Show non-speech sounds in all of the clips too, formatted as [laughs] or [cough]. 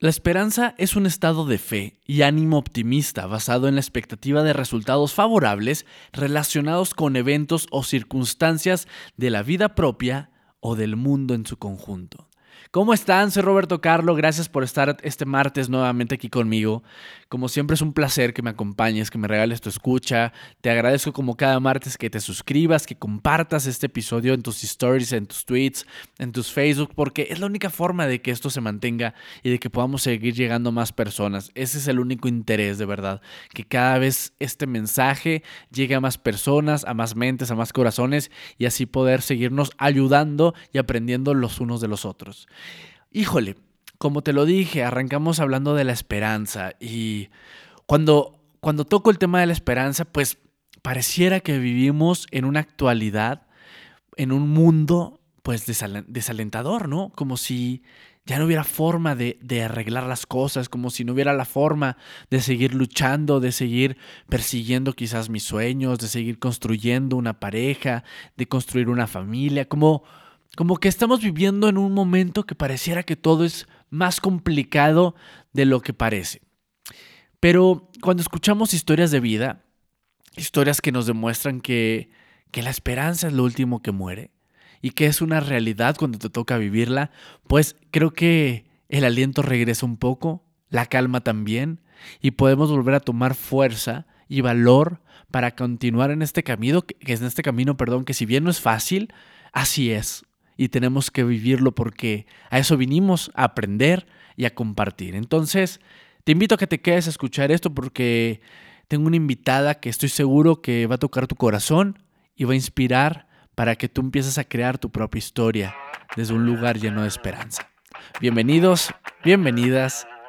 La esperanza es un estado de fe y ánimo optimista basado en la expectativa de resultados favorables relacionados con eventos o circunstancias de la vida propia o del mundo en su conjunto. ¿Cómo están? Soy Roberto Carlo, gracias por estar este martes nuevamente aquí conmigo. Como siempre es un placer que me acompañes, que me regales tu escucha. Te agradezco como cada martes que te suscribas, que compartas este episodio en tus stories, en tus tweets, en tus Facebook, porque es la única forma de que esto se mantenga y de que podamos seguir llegando a más personas. Ese es el único interés de verdad, que cada vez este mensaje llegue a más personas, a más mentes, a más corazones y así poder seguirnos ayudando y aprendiendo los unos de los otros. Híjole, como te lo dije, arrancamos hablando de la esperanza y cuando, cuando toco el tema de la esperanza, pues pareciera que vivimos en una actualidad, en un mundo pues desalentador, ¿no? Como si ya no hubiera forma de, de, arreglar las cosas, como si no hubiera la forma de seguir luchando, de seguir persiguiendo quizás mis sueños, de seguir construyendo una pareja, de construir una familia, como como que estamos viviendo en un momento que pareciera que todo es más complicado de lo que parece. Pero cuando escuchamos historias de vida, historias que nos demuestran que, que la esperanza es lo último que muere y que es una realidad cuando te toca vivirla, pues creo que el aliento regresa un poco, la calma también, y podemos volver a tomar fuerza y valor para continuar en este camino, que es en este camino, perdón, que si bien no es fácil, así es y tenemos que vivirlo porque a eso vinimos, a aprender y a compartir. Entonces, te invito a que te quedes a escuchar esto porque tengo una invitada que estoy seguro que va a tocar tu corazón y va a inspirar para que tú empieces a crear tu propia historia desde un lugar lleno de esperanza. Bienvenidos, bienvenidas,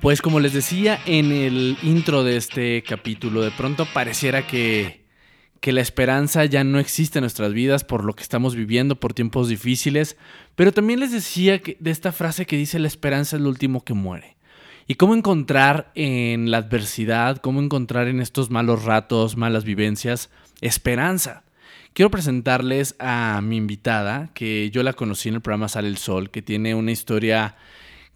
Pues como les decía en el intro de este capítulo, de pronto pareciera que que la esperanza ya no existe en nuestras vidas por lo que estamos viviendo, por tiempos difíciles, pero también les decía que, de esta frase que dice la esperanza es lo último que muere. Y cómo encontrar en la adversidad, cómo encontrar en estos malos ratos, malas vivencias, esperanza. Quiero presentarles a mi invitada, que yo la conocí en el programa Sale el Sol, que tiene una historia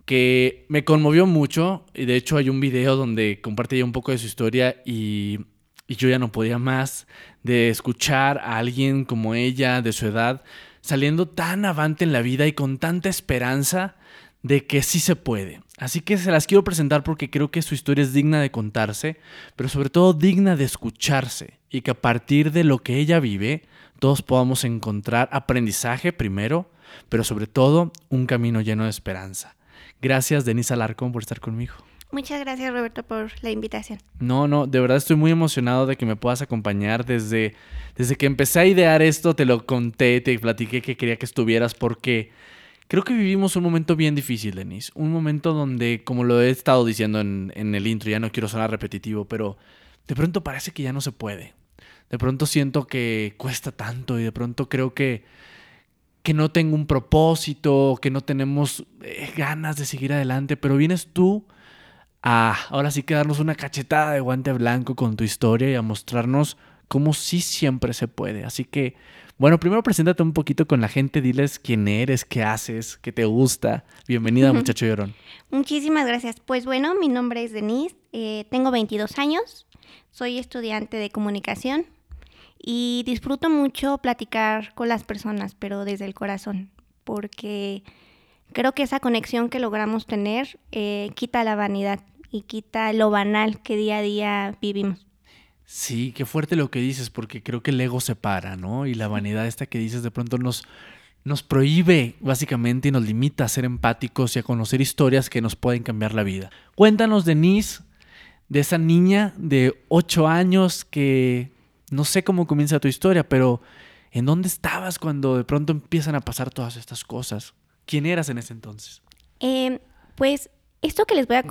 que me conmovió mucho. Y de hecho hay un video donde comparte un poco de su historia y y yo ya no podía más de escuchar a alguien como ella, de su edad, saliendo tan avante en la vida y con tanta esperanza de que sí se puede. Así que se las quiero presentar porque creo que su historia es digna de contarse, pero sobre todo digna de escucharse y que a partir de lo que ella vive, todos podamos encontrar aprendizaje primero, pero sobre todo un camino lleno de esperanza. Gracias, Denise Alarcón, por estar conmigo. Muchas gracias Roberto por la invitación. No, no, de verdad estoy muy emocionado de que me puedas acompañar. Desde, desde que empecé a idear esto, te lo conté, te platiqué que quería que estuvieras porque creo que vivimos un momento bien difícil, Denise. Un momento donde, como lo he estado diciendo en, en el intro, ya no quiero sonar repetitivo, pero de pronto parece que ya no se puede. De pronto siento que cuesta tanto y de pronto creo que que no tengo un propósito, que no tenemos eh, ganas de seguir adelante, pero vienes tú a ahora sí que darnos una cachetada de guante blanco con tu historia y a mostrarnos cómo sí siempre se puede. Así que, bueno, primero preséntate un poquito con la gente, diles quién eres, qué haces, qué te gusta. Bienvenida, muchacho llorón. Muchísimas gracias. Pues bueno, mi nombre es Denise, eh, tengo 22 años, soy estudiante de comunicación y disfruto mucho platicar con las personas, pero desde el corazón, porque creo que esa conexión que logramos tener eh, quita la vanidad y quita lo banal que día a día vivimos. Sí, qué fuerte lo que dices, porque creo que el ego separa, ¿no? Y la vanidad esta que dices de pronto nos, nos prohíbe básicamente y nos limita a ser empáticos y a conocer historias que nos pueden cambiar la vida. Cuéntanos, Denise, de esa niña de 8 años que no sé cómo comienza tu historia, pero ¿en dónde estabas cuando de pronto empiezan a pasar todas estas cosas? ¿Quién eras en ese entonces? Eh, pues esto que les voy a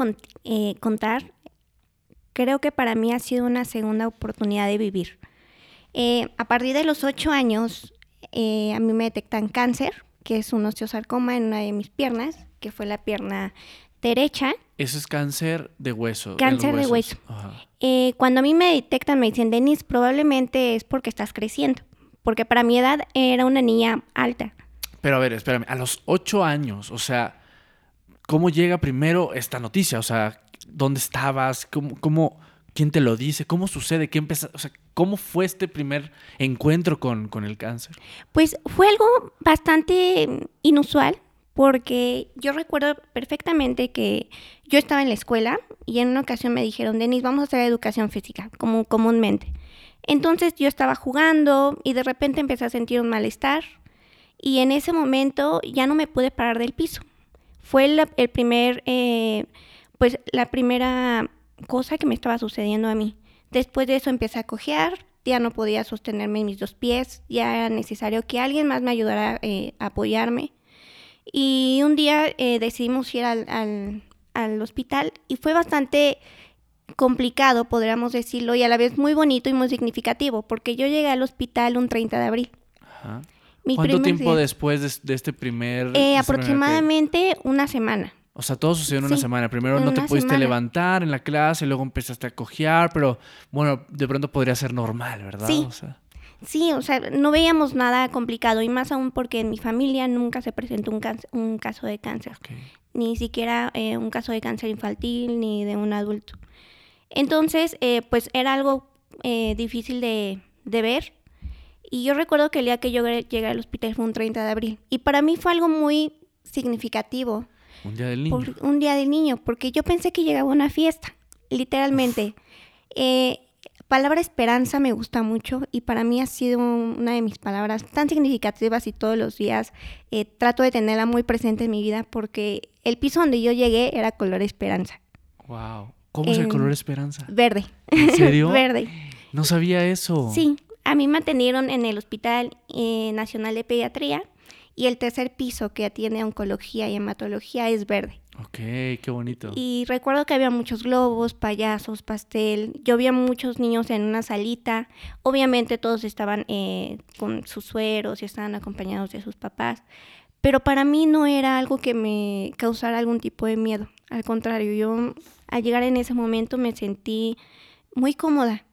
eh, contar creo que para mí ha sido una segunda oportunidad de vivir. Eh, a partir de los ocho años, eh, a mí me detectan cáncer, que es un osteosarcoma en una de mis piernas, que fue la pierna derecha. Eso es cáncer de hueso. Cáncer de hueso. Eh, cuando a mí me detectan, me dicen, Denis, probablemente es porque estás creciendo. Porque para mi edad era una niña alta. Pero a ver, espérame, a los ocho años, o sea, ¿cómo llega primero esta noticia? O sea, ¿dónde estabas? ¿Cómo, cómo, quién te lo dice? ¿Cómo sucede? ¿Qué empezó? O sea, ¿cómo fue este primer encuentro con, con el cáncer? Pues fue algo bastante inusual porque yo recuerdo perfectamente que yo estaba en la escuela y en una ocasión me dijeron, Denis, vamos a hacer educación física, como comúnmente. Entonces yo estaba jugando y de repente empecé a sentir un malestar y en ese momento ya no me pude parar del piso. Fue el primer, eh, pues la primera cosa que me estaba sucediendo a mí. Después de eso empecé a cojear, ya no podía sostenerme en mis dos pies, ya era necesario que alguien más me ayudara eh, a apoyarme. Y un día eh, decidimos ir al, al, hospital y fue bastante complicado, podríamos decirlo, y a la vez muy bonito y muy significativo, porque yo llegué al hospital un 30 de abril. ¿Cuánto tiempo después de, este primer... Eh, aproximadamente una semana. O sea, todo sucedió en una semana. Primero no te pudiste levantar en la clase, luego empezaste a cojear, pero bueno, de pronto podría ser normal, ¿verdad? Sí. Sí, o sea, no veíamos nada complicado y más aún porque en mi familia nunca se presentó un, un caso de cáncer, ni siquiera eh, un caso de cáncer infantil ni de un adulto. Entonces, eh, pues era algo eh, difícil de, de, ver y yo recuerdo que el día que yo llegué al hospital fue un 30 de abril y para mí fue algo muy significativo. Un día del niño. un día del niño, porque yo pensé que llegaba una fiesta, literalmente. Palabra esperanza me gusta mucho y para mí ha sido una de mis palabras tan significativas y todos los días eh, trato de tenerla muy presente en mi vida porque el piso donde yo llegué era color esperanza. Wow. ¿Cómo es el color esperanza? Verde. ¿En serio? [laughs] verde. No sabía eso. Sí, a mí me atendieron en el Hospital eh, Nacional de Pediatría y el tercer piso que atiende oncología y hematología es verde. Ok, qué bonito. Y recuerdo que había muchos globos, payasos, pastel. Yo vi muchos niños en una salita. Obviamente todos estaban eh, con sus sueros y estaban acompañados de sus papás. Pero para mí no era algo que me causara algún tipo de miedo. Al contrario, yo al llegar en ese momento me sentí muy cómoda.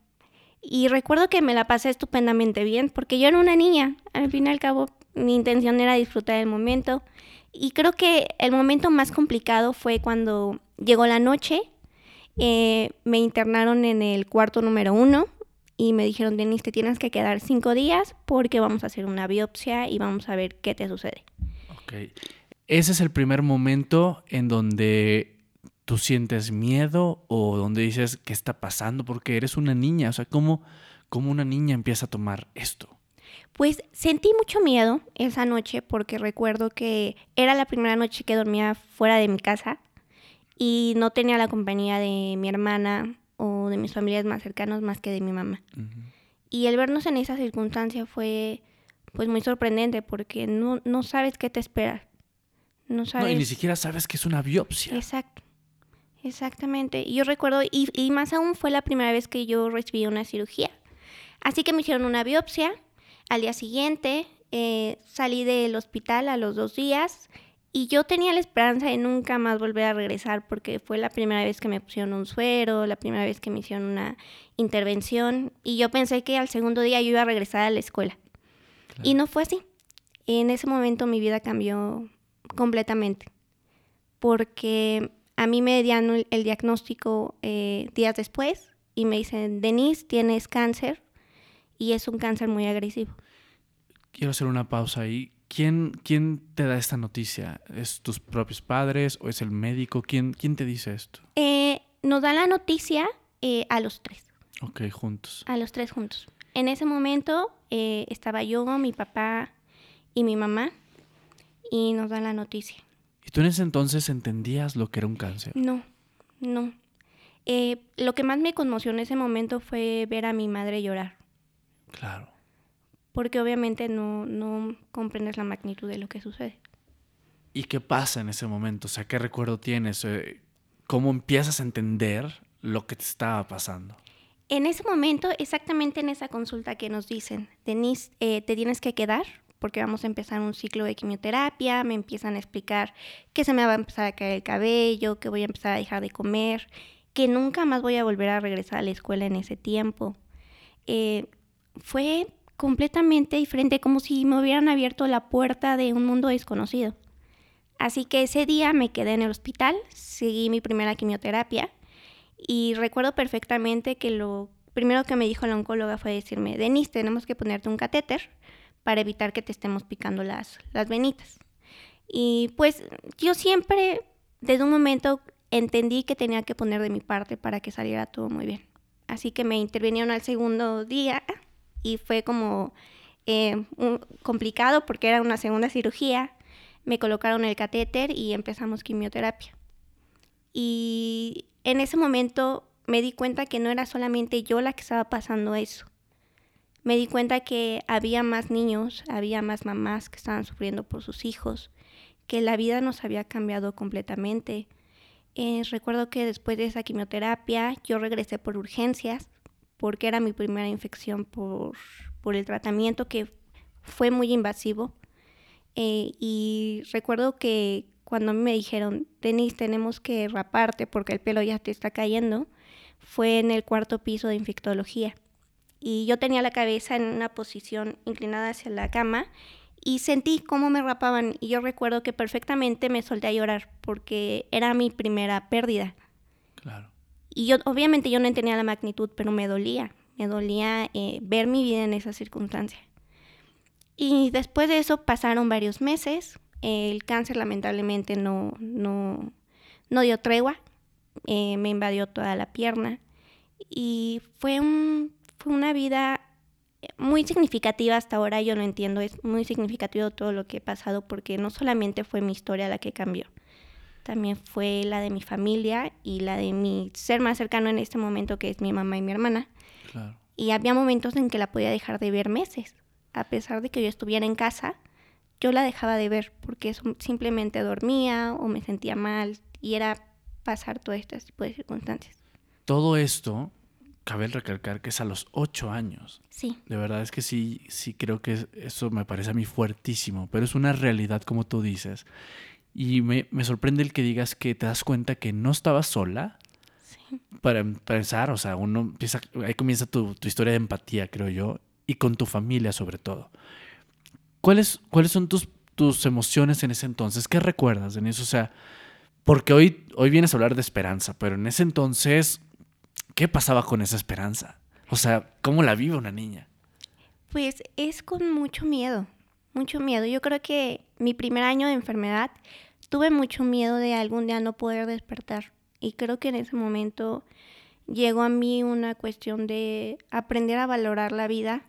Y recuerdo que me la pasé estupendamente bien porque yo era una niña. Al fin y al cabo, mi intención era disfrutar el momento. Y creo que el momento más complicado fue cuando llegó la noche, eh, me internaron en el cuarto número uno y me dijeron, Denise, te tienes que quedar cinco días porque vamos a hacer una biopsia y vamos a ver qué te sucede. Ese es el primer momento en donde tú sientes miedo o donde dices, ¿qué está pasando? Porque eres una niña. O sea, ¿cómo, cómo una niña empieza a tomar esto? Pues sentí mucho miedo esa noche porque recuerdo que era la primera noche que dormía fuera de mi casa y no tenía la compañía de mi hermana o de mis familias más cercanos más que de mi mamá. Y el vernos en esa circunstancia fue pues muy sorprendente porque no, no sabes qué te espera. No sabes. No, y ni siquiera sabes que es una biopsia. Exacto. Exactamente. Y yo recuerdo, y, y más aún fue la primera vez que yo recibí una cirugía. Así que me hicieron una biopsia al día siguiente eh, salí del hospital a los dos días y yo tenía la esperanza de nunca más volver a regresar porque fue la primera vez que me pusieron un suero, la primera vez que me hicieron una intervención y yo pensé que al segundo día yo iba a regresar a la escuela. Y no fue así. En ese momento mi vida cambió completamente porque a mí me dieron el diagnóstico eh, días después y me dicen, Denise, tienes cáncer y es un cáncer muy agresivo. Quiero hacer una pausa ahí. ¿Quién, quién te da esta noticia? ¿Es tus propios padres o es el médico? ¿Quién, quién te dice esto? Eh, nos da la noticia eh, a los tres. Ok, juntos. A los tres juntos. En ese momento eh, estaba yo, mi papá y mi mamá y nos dan la noticia. ¿Y tú en ese entonces entendías lo que era un cáncer? No, no. lo que más me conmocionó en ese momento fue ver a mi madre llorar. Claro. Porque obviamente no, no comprendes la magnitud de lo que sucede. ¿Y qué pasa en ese momento? O sea, ¿qué recuerdo tienes? Eh, ¿Cómo empiezas a entender lo que te estaba pasando? En ese momento, exactamente en esa consulta que nos dicen, Denise, eh, te tienes que quedar porque vamos a empezar un ciclo de quimioterapia, me empiezan a explicar que se me va a empezar a caer el cabello, que voy a empezar a dejar de comer, que nunca más voy a volver a regresar a la escuela en ese tiempo. Eh, fue completamente diferente, como si me hubieran abierto la puerta de un mundo desconocido. Así que ese día me quedé en el hospital, seguí mi primera quimioterapia y recuerdo perfectamente que lo primero que me dijo la oncóloga fue decirme, Denise, tenemos que ponerte un catéter para evitar que te estemos picando las, las venitas. Y pues yo siempre, desde un momento, entendí que tenía que poner de mi parte para que saliera todo muy bien. Así que me intervinieron al segundo día y fue como eh, complicado porque era una segunda cirugía. Me colocaron el catéter y empezamos quimioterapia. Y en ese momento me di cuenta que no era solamente yo la que estaba pasando eso. Me di cuenta que había más niños, había más mamás que estaban sufriendo por sus hijos, que la vida nos había cambiado completamente. Eh, recuerdo que después de esa quimioterapia yo regresé por urgencias porque era mi primera infección por, por el tratamiento que fue muy invasivo. Eh, y recuerdo que cuando me dijeron, Denise, tenemos que raparte porque el pelo ya te está cayendo, fue en el cuarto piso de infectología. Y yo tenía la cabeza en una posición inclinada hacia la cama y sentí cómo me rapaban y yo recuerdo que perfectamente me solté a llorar porque era mi primera pérdida. Claro. Y yo, obviamente yo no entendía la magnitud, pero me dolía, me dolía eh, ver mi vida en esa circunstancia. Y después de eso pasaron varios meses, el cáncer lamentablemente no, no, no dio tregua, eh, me invadió toda la pierna y fue, un, fue una vida muy significativa hasta ahora, yo lo entiendo, es muy significativo todo lo que he pasado porque no solamente fue mi historia la que cambió, también fue la de mi familia y la de mi ser más cercano en este momento, que es mi mamá y mi hermana. Y había momentos en que la podía dejar de ver meses. A pesar de que yo estuviera en casa, yo la dejaba de ver porque simplemente dormía o me sentía mal y era pasar todo este tipo de circunstancias. Todo esto, cabe recalcar que es a los ocho años. Sí. De verdad es que sí, sí creo que eso me parece a mí fuertísimo, pero es una realidad como tú dices. Y me, sorprende el que digas que te das cuenta que no estabas sola. Sí. Para pensar, o sea, uno empieza, ahí comienza tu, historia de empatía, creo yo, y con tu familia sobre todo. ¿Cuáles, cuáles son tus, tus emociones en ese entonces? ¿Qué recuerdas en eso? O sea, porque hoy, hoy vienes a hablar de esperanza, pero en ese entonces, ¿qué pasaba con esa esperanza? O sea, ¿cómo la vive una niña? Pues es con mucho miedo, mucho miedo. Yo creo que mi primer año de enfermedad tuve mucho miedo de algún día no poder despertar. Y creo que en ese momento llegó a mí una cuestión de aprender a valorar la vida,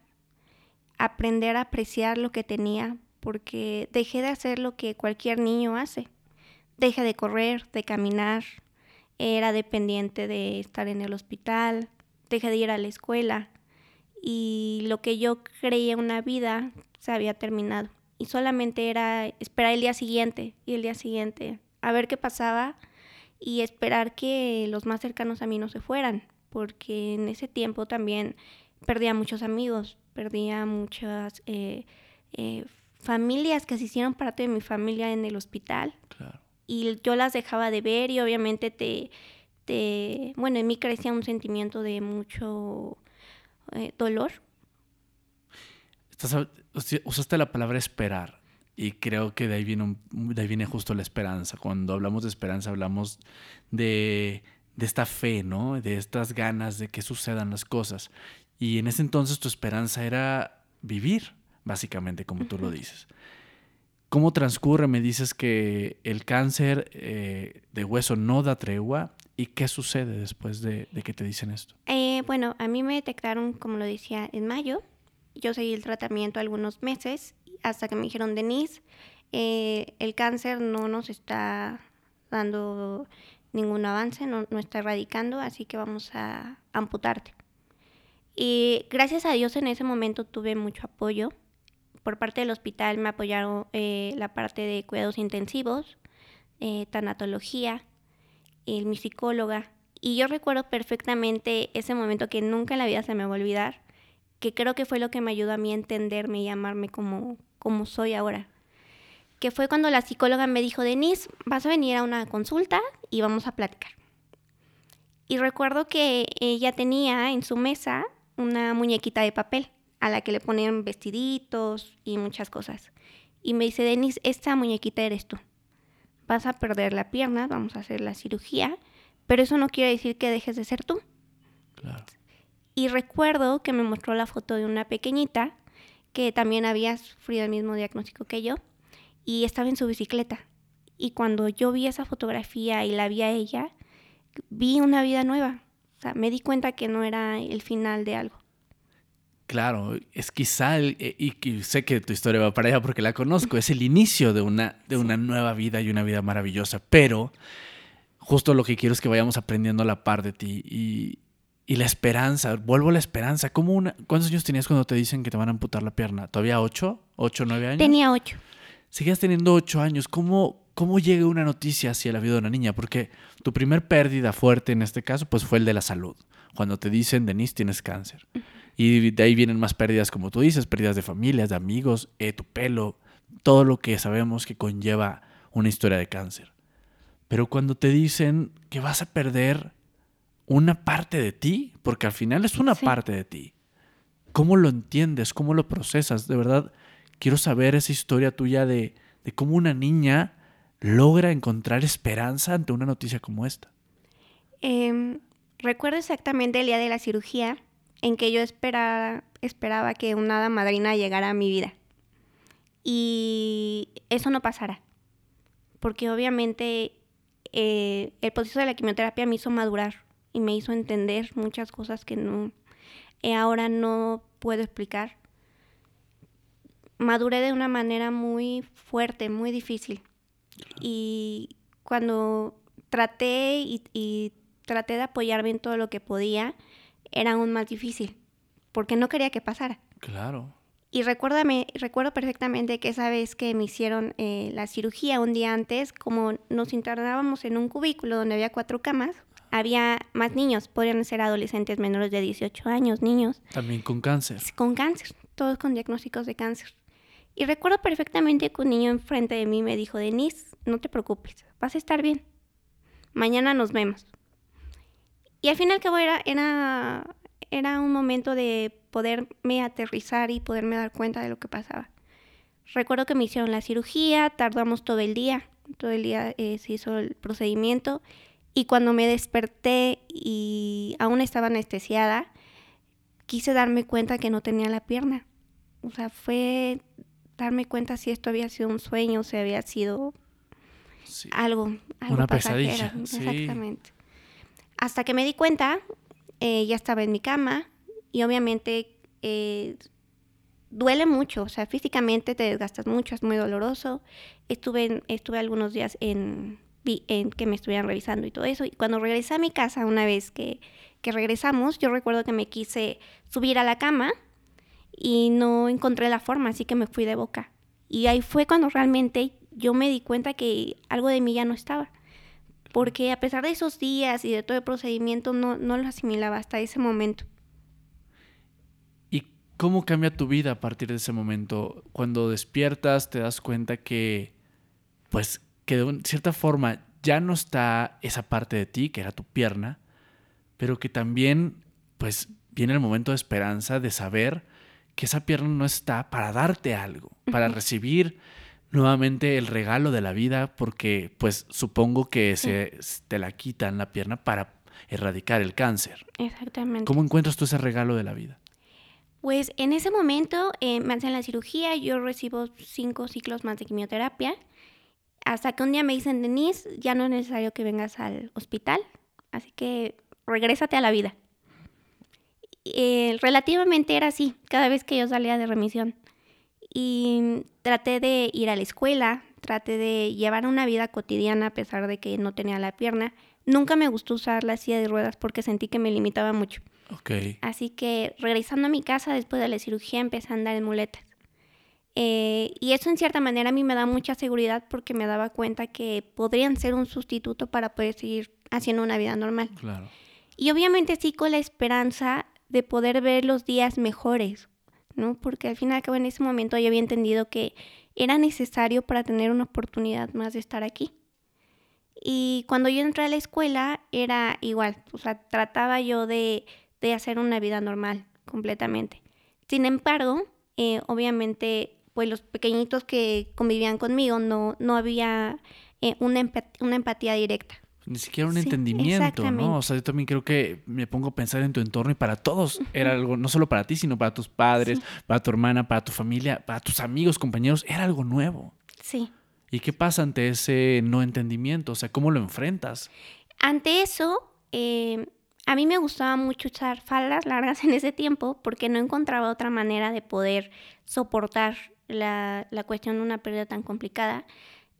aprender a apreciar lo que tenía, porque dejé de hacer lo que cualquier niño hace. Dejé de correr, de caminar, era dependiente de estar en el hospital, dejé de ir a la escuela y lo que yo creía una vida se había terminado. Y solamente era esperar el día siguiente y el día siguiente, a ver qué pasaba y esperar que los más cercanos a mí no se fueran, porque en ese tiempo también perdía muchos amigos, perdía muchas eh, eh, familias que se hicieron parte de mi familia en el hospital. Y yo las dejaba de ver y obviamente te, te bueno, en mí crecía un sentimiento de mucho eh, dolor usaste la palabra esperar y creo que de ahí, viene de ahí viene justo la esperanza. Cuando hablamos de esperanza hablamos de, de esta fe, ¿no? De estas ganas de que sucedan las cosas. Y en ese entonces tu esperanza era vivir, básicamente, como tú lo dices. ¿Cómo transcurre? Me dices que el cáncer eh, de hueso no da tregua. ¿Y qué sucede después de, de que te dicen esto? Eh, bueno, a mí me detectaron, como lo decía, en mayo yo seguí el tratamiento algunos meses hasta que me dijeron, Denise, eh, el cáncer no nos está dando ningún avance, no, no, está erradicando, así que vamos a amputarte. Y gracias a Dios en ese momento tuve mucho apoyo. Por parte del hospital me apoyaron eh, la parte de cuidados intensivos, eh, tanatología, mi psicóloga, Y yo recuerdo perfectamente ese momento que nunca en la vida se me va a olvidar, que creo que fue lo que me ayudó a mí a entenderme y amarme como, como soy ahora. Que fue cuando la psicóloga me dijo, Denise, vas a venir a una consulta y vamos a platicar. Y recuerdo que ella tenía en su mesa una muñequita de papel a la que le ponían vestiditos y muchas cosas. Y me dice, Denise, esta muñequita eres tú. Vas a perder la pierna, vamos a hacer la cirugía, pero eso no quiere decir que dejes de ser tú. Claro. Y recuerdo que me mostró la foto de una pequeñita que también había sufrido el mismo diagnóstico que yo y estaba en su bicicleta. Y cuando yo vi esa fotografía y la vi a ella, vi una vida nueva. O sea, me di cuenta que no era el final de algo. Claro, es quizá, eh, y, sé que tu historia va para allá porque la conozco, es el inicio de una, de una nueva vida y una vida maravillosa, pero justo lo que quiero es que vayamos aprendiendo a la par de ti y, y la esperanza, vuelvo a la esperanza. ¿Cómo una, ¿Cuántos años tenías cuando te dicen que te van a amputar la pierna? ¿Todavía ocho? ¿Ocho, nueve años? Tenía ocho. Sigues teniendo ocho años. ¿Cómo, ¿Cómo llega una noticia hacia la vida de una niña? Porque tu primer pérdida fuerte en este caso pues fue el de la salud. Cuando te dicen, Denise, tienes cáncer. Y de ahí vienen más pérdidas, como tú dices, pérdidas de familias, de amigos, eh, tu pelo, todo lo que sabemos que conlleva una historia de cáncer. Pero cuando te dicen que vas a perder una parte de ti, porque al final es una parte de ti, ¿cómo lo entiendes? ¿Cómo lo procesas? De verdad, quiero saber esa historia tuya de, de cómo una niña logra encontrar esperanza ante una noticia como esta. Eh, recuerdo exactamente el día de la cirugía en que yo esperaba, esperaba que una hada madrina llegara a mi vida. Y eso no pasara. Porque obviamente eh, el proceso de la quimioterapia me hizo madurar y me hizo entender muchas cosas que no eh, ahora no puedo explicar. Maduré de una manera muy fuerte, muy difícil. Y cuando traté y, y traté de apoyarme en todo lo que podía, era aún más difícil, porque no quería que pasara. Claro. Y recuérdame, recuerdo perfectamente que esa vez que me hicieron eh, la cirugía un día antes, como nos internábamos en un cubículo donde había cuatro camas, había más niños, podrían ser adolescentes menores de 18 años, niños. También con cáncer. Con cáncer, todos con diagnósticos de cáncer. Y recuerdo perfectamente que un niño enfrente de mí me dijo, Denise, no te preocupes, vas a estar bien. Mañana nos vemos. Y al final que era, era, era un momento de poderme aterrizar y poderme dar cuenta de lo que pasaba. Recuerdo que me hicieron la cirugía, tardamos todo el día, todo el día eh, se hizo el procedimiento y cuando me desperté y aún estaba anestesiada, quise darme cuenta que no tenía la pierna. O sea, fue darme cuenta si esto había sido un sueño, si había sido algo, algo, Una pesadilla. Exactamente. Hasta que me di cuenta, eh, ya estaba en mi cama y obviamente eh, duele mucho, o sea, físicamente te desgastas mucho, es muy doloroso. Estuve, estuve algunos días en, que me estuvieran revisando y todo eso. Y cuando regresé a mi casa, una vez que, que regresamos, yo recuerdo que me quise subir a la cama y no encontré la forma, así que me fui de boca. Y ahí fue cuando realmente yo me di cuenta que algo de mí ya no estaba porque a pesar de esos días y de todo el procedimiento no, no lo asimilaba hasta ese momento. ¿Y cómo cambia tu vida a partir de ese momento? Cuando despiertas te das cuenta que, pues, que de cierta forma ya no está esa parte de ti, que era tu pierna, pero que también, pues, viene el momento de esperanza de saber que esa pierna no está para darte algo, para recibir nuevamente el regalo de la vida porque pues supongo que se te la quitan la pierna para erradicar el cáncer. Exactamente. ¿Cómo encuentras tú ese regalo de la vida? Pues en ese momento eh, me hacen la cirugía, yo recibo cinco ciclos más de quimioterapia, hasta que un día me dicen, Denise, ya no es necesario que vengas al hospital, así que regrésate a la vida. Eh, relativamente era así, cada vez que yo salía de remisión y traté de ir a la escuela, traté de llevar una vida cotidiana a pesar de que no tenía la pierna. Nunca me gustó usar la silla de ruedas porque sentí que me limitaba mucho. Okay. Así que regresando a mi casa después de la cirugía empecé a andar en muletas. Eh, y eso en cierta manera a mí me da mucha seguridad porque me daba cuenta que podrían ser un sustituto para poder seguir haciendo una vida normal. Claro. Y obviamente sí con la esperanza de poder ver los días mejores, ¿no? Porque al final, en ese momento yo había entendido que era necesario para tener una oportunidad más de estar aquí. Y cuando yo entré a la escuela era igual, o sea, trataba yo de, de hacer una vida normal completamente. Sin embargo, eh, obviamente, pues los pequeñitos que convivían conmigo no, no había eh, una, una empatía directa. Ni siquiera un entendimiento, ¿no? O sea, yo también creo que me pongo a pensar en tu entorno y para todos era algo, no solo para ti, sino para tus padres, para tu hermana, para tu familia, para tus amigos, compañeros, era algo nuevo. Sí. ¿Y qué pasa ante ese no entendimiento? O sea, ¿cómo lo enfrentas? Ante eso, eh, a mí me gustaba mucho usar faldas largas en ese tiempo porque no encontraba otra manera de poder soportar la, la cuestión de una pérdida tan complicada.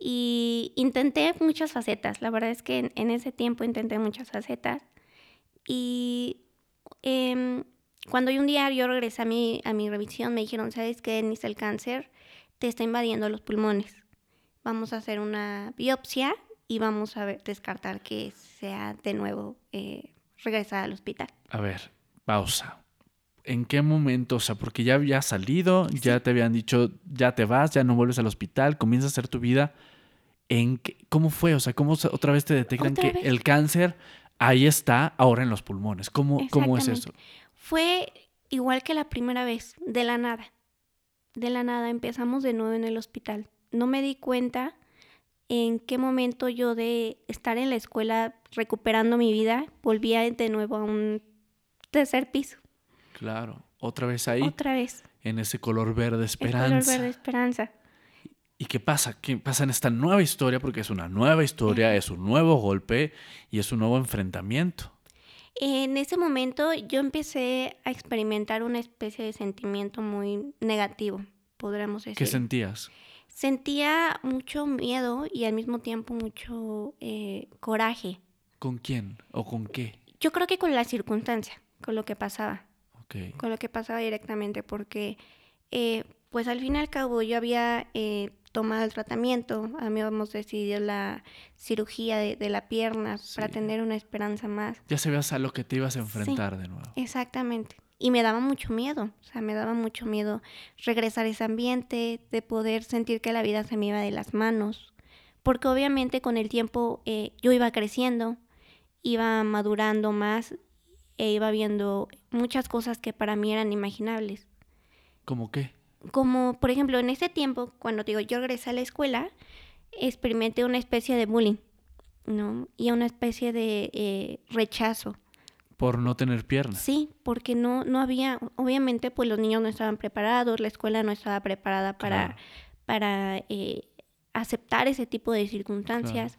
Y intenté muchas facetas, la verdad es que en, ese tiempo intenté muchas facetas. Y eh, cuando un día yo regresé a mi, a mi revisión, me dijeron, ¿sabes qué, Denise? El cáncer te está invadiendo los pulmones. Vamos a hacer una biopsia y vamos a ver, descartar que sea de nuevo eh, regresar al hospital. A ver, pausa. ¿En qué momento? O sea, porque ya había salido, ya te habían dicho, ya te vas, ya no vuelves al hospital, comienzas a hacer tu vida. ¿En ¿Cómo fue? O sea, ¿cómo otra vez te detectan que el cáncer ahí está ahora en los pulmones? ¿Cómo, ¿Cómo es eso? Fue igual que la primera vez, de la nada. De la nada empezamos de nuevo en el hospital. No me di cuenta en qué momento yo de estar en la escuela recuperando mi vida volvía de nuevo a un tercer piso. Claro, otra vez ahí. Otra vez. En ese color verde esperanza. El color verde esperanza. ¿Y qué pasa? ¿Qué pasa en esta nueva historia? Porque es una nueva historia, es un nuevo golpe y es un nuevo enfrentamiento. En ese momento yo empecé a experimentar una especie de sentimiento muy negativo, podríamos decir. ¿Qué sentías? Sentía mucho miedo y al mismo tiempo mucho eh, coraje. ¿Con quién o con qué? Yo creo que con la circunstancia, con lo que pasaba. Con lo que pasaba directamente, porque eh, pues al fin y al cabo yo había eh, tomado el tratamiento, a mí habíamos decidido la cirugía de, la pierna para tener una esperanza más. Ya sabías a lo que te ibas a enfrentar de nuevo. Exactamente. Y me daba mucho miedo, o sea, me daba mucho miedo regresar a ese ambiente, de poder sentir que la vida se me iba de las manos, porque obviamente con el tiempo eh, yo iba creciendo, iba madurando más e iba viendo muchas cosas que para mí eran imaginables. ¿Cómo qué? Como por ejemplo en ese tiempo, cuando digo yo regresé a la escuela, experimenté una especie de bullying, ¿no? Y una especie de eh, rechazo. Por no tener piernas. Sí, porque no, no había, obviamente pues los niños no estaban preparados, la escuela no estaba preparada para, para eh, aceptar ese tipo de circunstancias.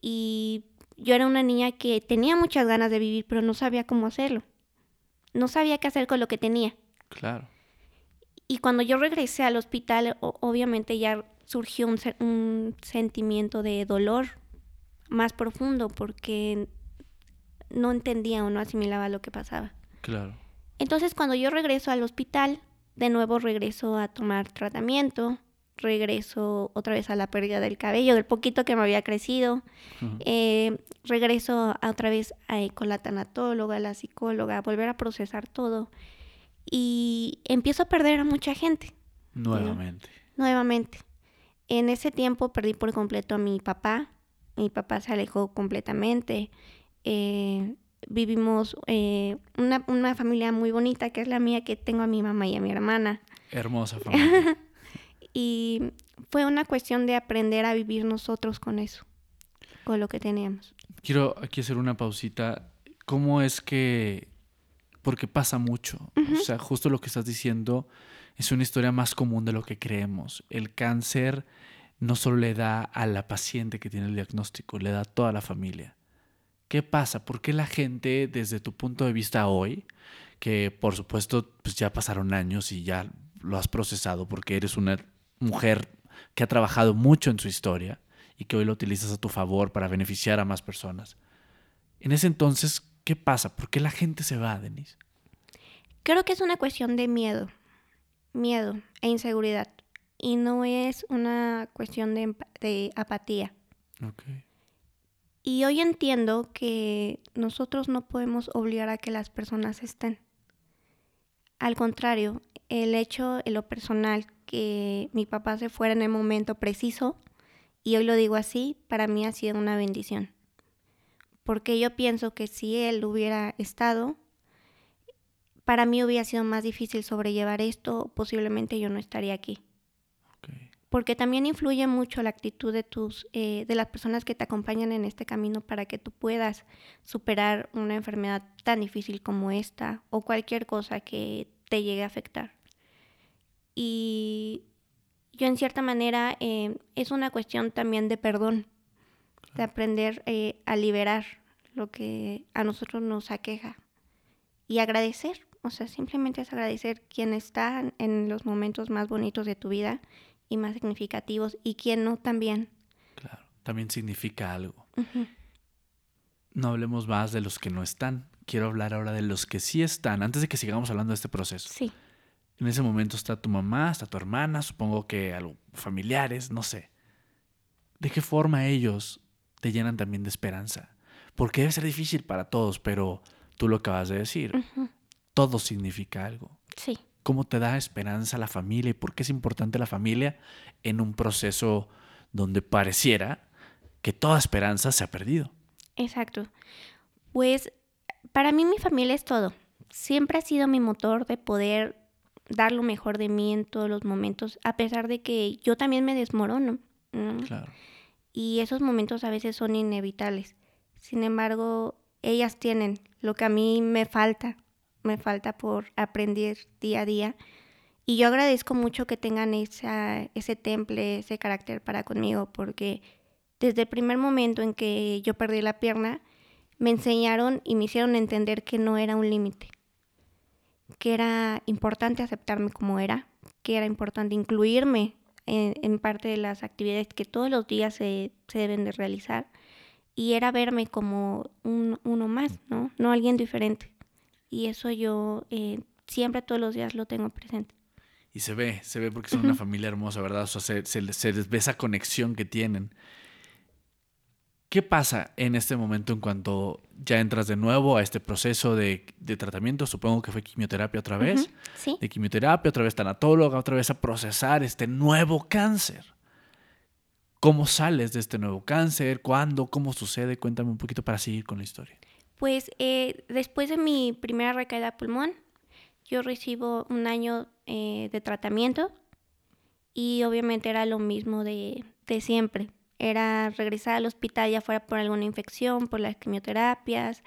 Y yo era una niña que tenía muchas ganas de vivir, pero no sabía cómo hacerlo. No sabía qué hacer con lo que tenía. Claro. Y cuando yo regresé al hospital, obviamente ya surgió un, sentimiento de dolor más profundo porque no entendía o no asimilaba lo que pasaba. Claro. Entonces cuando yo regreso al hospital, de nuevo regreso a tomar tratamiento, regreso otra vez a la pérdida del cabello, del poquito que me había crecido, eh, regreso a otra vez con la tanatóloga, la psicóloga, a volver a procesar todo y empiezo a perder a mucha gente. Nuevamente. Nuevamente. En ese tiempo perdí por completo a mi papá. Mi papá se alejó completamente. Eh, vivimos eh, una, una, familia muy bonita, que es la mía, que tengo a mi mamá y a mi hermana. Hermosa familia. [laughs] y fue una cuestión de aprender a vivir nosotros con eso, con lo que teníamos. Quiero aquí hacer una pausita. ¿Cómo es que porque pasa mucho. O sea, justo lo que estás diciendo es una historia más común de lo que creemos. El cáncer no solo le da a la paciente que tiene el diagnóstico, le da a toda la familia. ¿Qué pasa? ¿Por qué la gente, desde tu punto de vista hoy, que por supuesto pues ya pasaron años y ya lo has procesado porque eres una mujer que ha trabajado mucho en su historia y que hoy lo utilizas a tu favor para beneficiar a más personas? En ese entonces, ¿Qué pasa? ¿Por qué la gente se va, Denise? Creo que es una cuestión de miedo, miedo e inseguridad. Y no es una cuestión de, apatía. Okay. Y hoy entiendo que nosotros no podemos obligar a que las personas estén. Al contrario, el hecho en lo personal que mi papá se fuera en el momento preciso, y hoy lo digo así, para mí ha sido una bendición. Porque yo pienso que si él hubiera estado, para mí hubiera sido más difícil sobrellevar esto, posiblemente yo no estaría aquí. Porque también influye mucho la actitud de tus eh, de las personas que te acompañan en este camino para que tú puedas superar una enfermedad tan difícil como esta o cualquier cosa que te llegue a afectar. Y yo en cierta manera eh, es una cuestión también de perdón de aprender eh, a liberar lo que a nosotros nos aqueja y agradecer o sea simplemente es agradecer quien está en los momentos más bonitos de tu vida y más significativos y quien no también. Claro, también significa algo. No hablemos más de los que no están. Quiero hablar ahora de los que sí están, antes de que sigamos hablando de este proceso. Sí. En ese momento está tu mamá, está tu hermana, supongo que algo, familiares, no sé. ¿De qué forma ellos te llenan también de esperanza? Porque debe ser difícil para todos, pero tú lo acabas de decir. Todo significa algo. Sí cómo te da esperanza la familia y por qué es importante la familia en un proceso donde pareciera que toda esperanza se ha perdido. Exacto. Pues para mí mi familia es todo. Siempre ha sido mi motor de poder dar lo mejor de mí en todos los momentos, a pesar de que yo también me desmorono. Claro. Y esos momentos a veces son inevitables. Sin embargo, ellas tienen lo que a mí me falta, me falta por aprender día a día. Y yo agradezco mucho que tengan esa, ese temple, ese carácter para conmigo, porque desde el primer momento en que yo perdí la pierna, me enseñaron y me hicieron entender que no era un límite, que era importante aceptarme como era, que era importante incluirme en, parte de las actividades que todos los días se, se deben de realizar, y era verme como un, uno más, ¿no? No alguien diferente y eso yo eh, siempre todos los días lo tengo presente. Y se ve, se ve porque son una familia hermosa, ¿verdad? O sea, se, se, se, les ve esa conexión que tienen. ¿Qué pasa en este momento en cuanto ya entras de nuevo a este proceso de, de tratamiento? Supongo que fue quimioterapia otra vez. Sí. De quimioterapia, otra vez tanatóloga, otra vez a procesar este nuevo cáncer. ¿Cómo sales de este nuevo cáncer? ¿Cuándo? ¿Cómo sucede? Cuéntame un poquito para seguir con la historia. Pues eh, después de mi primera recaída de pulmón, yo recibo un año eh, de tratamiento y obviamente era lo mismo de, siempre. Era regresar al hospital ya fuera por alguna infección, por las quimioterapias,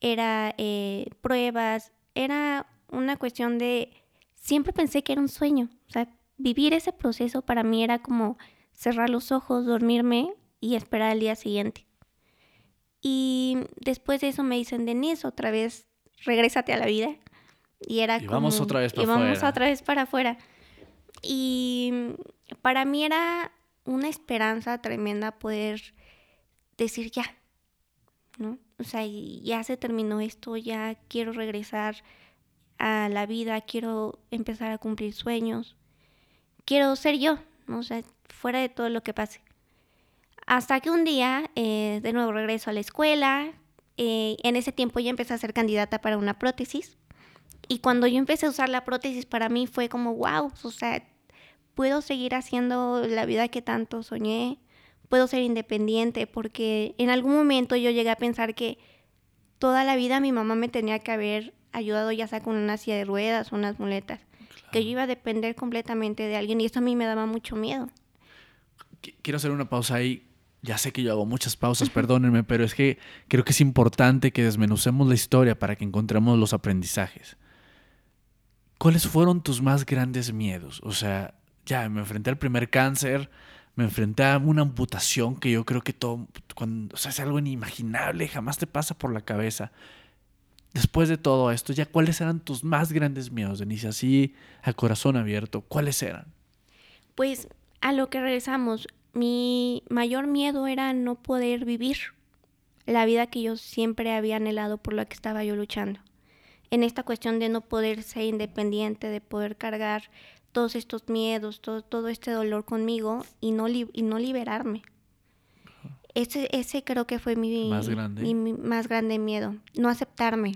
era eh, pruebas, era una cuestión de... Siempre pensé que era un sueño. O sea, vivir ese proceso para mí era como cerrar los ojos, dormirme y esperar al día siguiente. Y después de eso me dicen, Denise, otra vez, regrésate a la vida. Y era y vamos otra vez para y vamos otra vez para afuera. Y para mí era una esperanza tremenda poder decir ya, ¿no? O sea, ya se terminó esto, ya quiero regresar a la vida, quiero empezar a cumplir sueños, quiero ser yo, ¿no? O sea, fuera de todo lo que pase. Hasta que un día, eh, de nuevo regreso a la escuela, eh, en ese tiempo ya empecé a ser candidata para una prótesis. Y cuando yo empecé a usar la prótesis, para mí fue como, wow, o sea, puedo seguir haciendo la vida que tanto soñé, puedo ser independiente, porque en algún momento yo llegué a pensar que toda la vida mi mamá me tenía que haber ayudado ya sea con una silla de ruedas o unas muletas, que yo iba a depender completamente de alguien y eso a mí me daba mucho miedo. Quiero hacer una pausa ahí ya sé que yo hago muchas pausas, perdónenme, pero es que creo que es importante que desmenucemos la historia para que encontremos los aprendizajes. ¿Cuáles fueron tus más grandes miedos? O sea, ya me enfrenté al primer cáncer, me enfrenté a una amputación que yo creo que todo, cuando, o sea, es algo inimaginable, jamás te pasa por la cabeza. Después de todo esto, ya cuáles eran tus más grandes miedos, Denise, así a corazón abierto, ¿cuáles eran? Pues a lo que regresamos, mi mayor miedo era no poder vivir la vida que yo siempre había anhelado por la que estaba yo luchando. En esta cuestión de no poder ser independiente, de poder cargar todos estos miedos, todo, todo este dolor conmigo y no, y no liberarme. Ese, ese creo que fue mi Más grande. mi- mi más grande miedo, no aceptarme,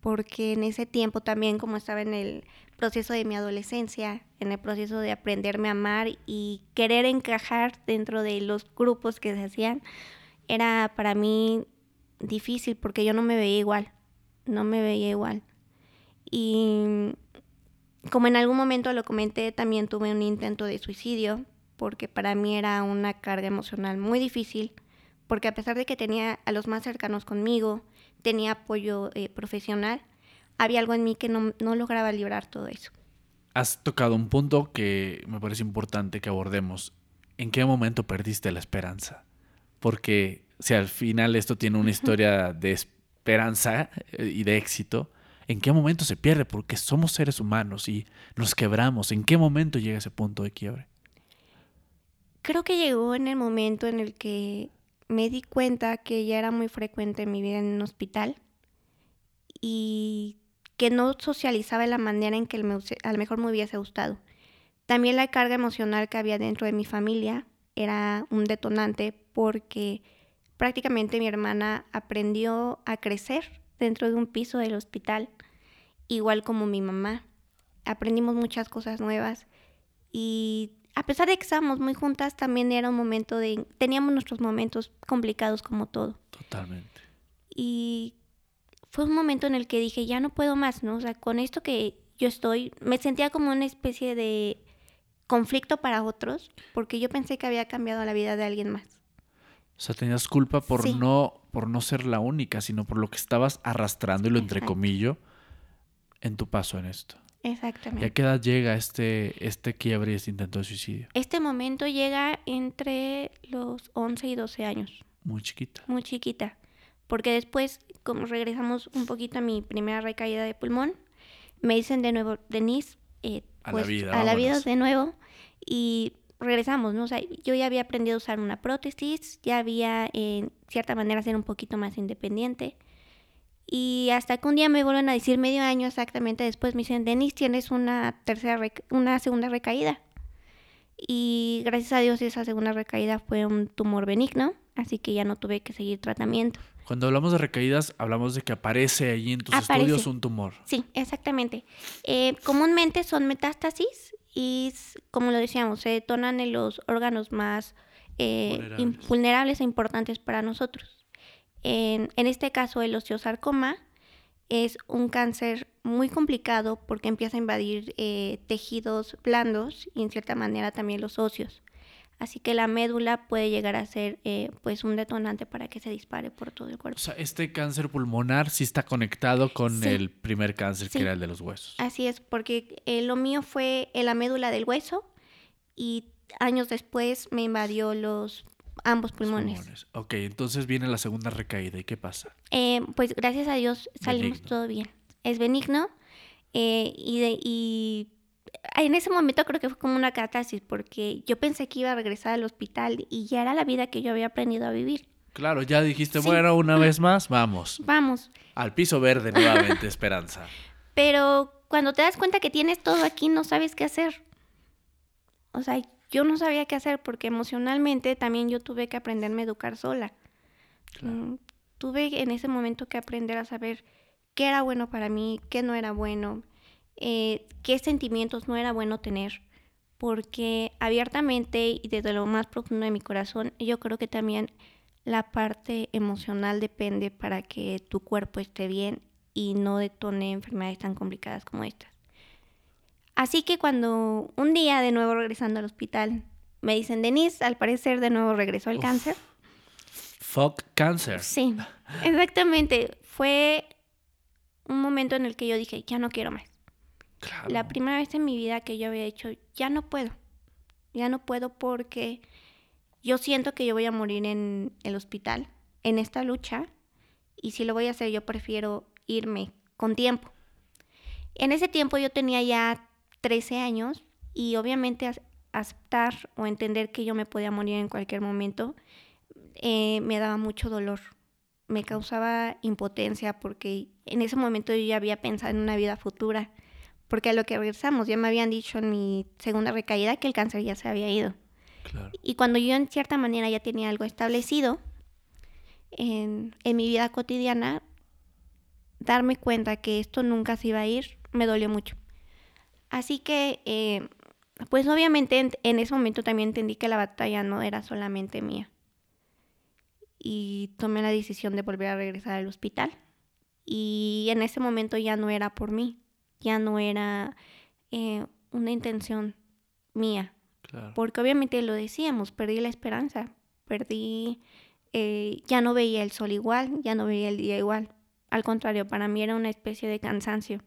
porque en ese tiempo también como estaba en el proceso de mi adolescencia, en el proceso de aprenderme a amar y querer encajar dentro de los grupos que se hacían, era para mí difícil porque yo no me veía igual, no me veía igual. Y como en algún momento lo comenté, también tuve un intento de suicidio porque para mí era una carga emocional muy difícil, porque a pesar de que tenía a los más cercanos conmigo, tenía apoyo eh, profesional, había algo en mí que no, no lograba librar todo eso. Has tocado un punto que me parece importante que abordemos. ¿En qué momento perdiste la esperanza? Porque si al final esto tiene una historia de esperanza eh, y de éxito, ¿en qué momento se pierde? Porque somos seres humanos y nos quebramos. ¿En qué momento llega ese punto de quiebre? Creo que llegó en el momento en el que me di cuenta que ya era muy frecuente mi vida en un hospital y que no socializaba de la manera en que a lo mejor me hubiese gustado. También la carga emocional que había dentro de mi familia era un detonante porque prácticamente mi hermana aprendió a crecer dentro de un piso del hospital, igual como mi mamá. Aprendimos muchas cosas nuevas y a pesar de que estábamos muy juntas, también era un momento de... Teníamos nuestros momentos complicados como todo. Totalmente. Y fue un momento en el que dije, ya no puedo más, ¿no? O sea, con esto que yo estoy, me sentía como una especie de conflicto para otros, porque yo pensé que había cambiado la vida de alguien más. O sea, tenías culpa por Sí. no por no ser la única, sino por lo que estabas arrastrando y lo entrecomillo en tu paso en esto. ¿Y a Exactamente. qué edad llega este, este quiebre y este intento de suicidio? Este momento llega entre los 11 y 12 años. Muy chiquita. muy chiquita. Porque después, como regresamos un poquito a mi primera recaída de pulmón, me dicen de nuevo, Denise, eh, A la pues, vida, a la vida vámonos". de nuevo. Y regresamos, ¿no? O sea, yo ya había aprendido a usar una prótesis, ya había, en cierta manera, ser un poquito más independiente. Y hasta que un día me vuelven a decir, medio año exactamente después, me dicen, Denise, tienes una tercera, una segunda recaída. Y gracias a Dios esa segunda recaída fue un tumor benigno, así que ya no tuve que seguir tratamiento. Cuando hablamos de recaídas, hablamos de que aparece ahí en tus Aparece. estudios un tumor. Sí, exactamente. Eh, comúnmente son metástasis y, como lo decíamos, se detonan en los órganos más eh, vulnerables e importantes para nosotros. En, en este caso, el osteosarcoma es un cáncer muy complicado porque empieza a invadir eh, tejidos blandos y en cierta manera también los óseos. Así que la médula puede llegar a ser eh, pues un detonante para que se dispare por todo el O cuerpo. sea, este cáncer pulmonar sí está conectado con Sí. el primer cáncer Sí. que era el de los huesos. Así es, porque eh, lo mío fue en la médula del hueso y años después me invadió los ambos pulmones. pulmones. Ok, entonces viene la segunda recaída. ¿Y qué pasa? Eh, pues gracias a Dios salimos Benigno. todo bien. Es benigno eh, y, de- y en ese momento creo que fue como una catarsis porque yo pensé que iba a regresar al hospital y ya era la vida que yo había aprendido a vivir. Claro, ya dijiste, Sí. bueno, una vez más, vamos. Vamos, Al piso verde nuevamente, Esperanza. [laughs] pero cuando te das cuenta que tienes todo aquí no sabes qué hacer. O sea, yo no sabía qué hacer porque emocionalmente también yo tuve que aprenderme a educar sola. Claro. Mm, Tuve en ese momento que aprender a saber qué era bueno para mí, qué no era bueno, eh, qué sentimientos no era bueno tener, porque abiertamente y desde lo más profundo de mi corazón, yo creo que también la parte emocional depende para que tu cuerpo esté bien y no detone enfermedades tan complicadas como estas. Así que cuando un día de nuevo regresando al hospital, me dicen, Denise, al parecer de nuevo regresó el Uf. cáncer. Fuck cáncer. Sí, exactamente. Fue un momento en el que yo dije, ya no quiero más. La primera vez en mi vida que yo había hecho, ya no puedo. Ya no puedo porque yo siento que yo voy a morir en el hospital, en esta lucha, y si lo voy a hacer, yo prefiero irme con tiempo. En ese tiempo yo tenía ya 13 años y obviamente aceptar o entender que yo me podía morir en cualquier momento eh, me daba mucho dolor. Me causaba impotencia porque en ese momento yo ya había pensado en una vida futura. Porque a lo que regresamos, ya me habían dicho en mi segunda recaída que el cáncer ya se había ido. Y cuando yo en cierta manera ya tenía algo establecido en, en mi vida cotidiana, darme cuenta que esto nunca se iba a ir, me dolió mucho. Así que, eh, pues obviamente en, en, ese momento también entendí que la batalla no era solamente mía. Y tomé la decisión de volver a regresar al hospital. Y en ese momento ya no era por mí, ya no era eh, una intención mía. Porque obviamente lo decíamos, perdí la esperanza, perdí, eh, ya no veía el sol igual, ya no veía el día igual. Al contrario, para mí era una especie de cansancio.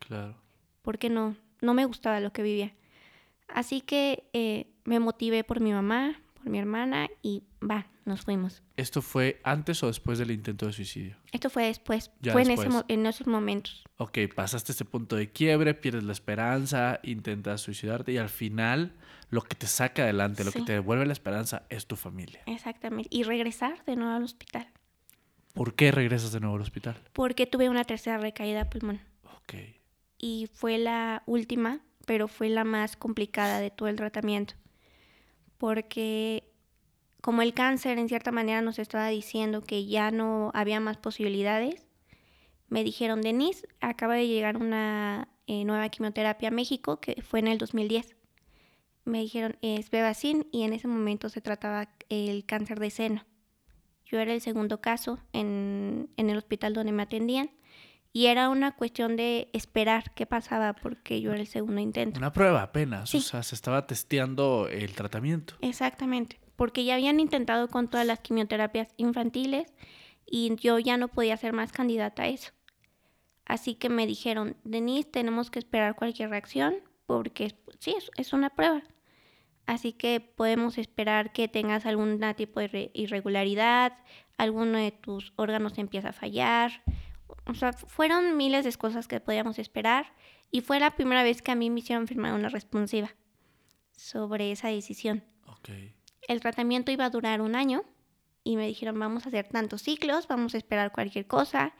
Claro. Porque no, no me gustaba lo que vivía. Así que eh, me motivé por mi mamá, por mi hermana y va, nos fuimos. ¿Esto fue antes o después del intento de suicidio? Esto fue después, fue En, ese, en, esos momentos. Ok, pasaste ese punto de quiebre, pierdes la esperanza, intentas suicidarte y al final lo que te saca adelante, lo que te devuelve la esperanza es tu familia. Exactamente, y regresar de nuevo al hospital. ¿Por qué regresas de nuevo al hospital? Porque tuve una tercera recaída pulmón. Ok. Y fue la última, pero fue la más complicada de todo el tratamiento. Porque como el cáncer en cierta manera nos estaba diciendo que ya no había más posibilidades, me dijeron, Denise, acaba de llegar una eh, nueva quimioterapia a México, que fue en el 2010. Me dijeron, es Bebacin, y en ese momento se trataba el cáncer de seno. Yo era el segundo caso en, el hospital donde me atendían y era una cuestión de esperar qué pasaba porque yo era el segundo intento. Una prueba apenas, o sea, se estaba testeando el tratamiento. Exactamente, porque ya habían intentado con todas las quimioterapias infantiles y yo ya no podía ser más candidata a eso. Así que me dijeron, Denise, tenemos que esperar cualquier reacción porque sí, es una prueba. Así que podemos esperar que tengas algún tipo de irregularidad, alguno de tus órganos empieza a fallar. O sea, fueron miles de cosas que podíamos esperar y fue la primera vez que a mí me hicieron firmar una responsiva sobre esa decisión. El tratamiento iba a durar un año y me dijeron vamos a hacer tantos ciclos, vamos a esperar cualquier cosa.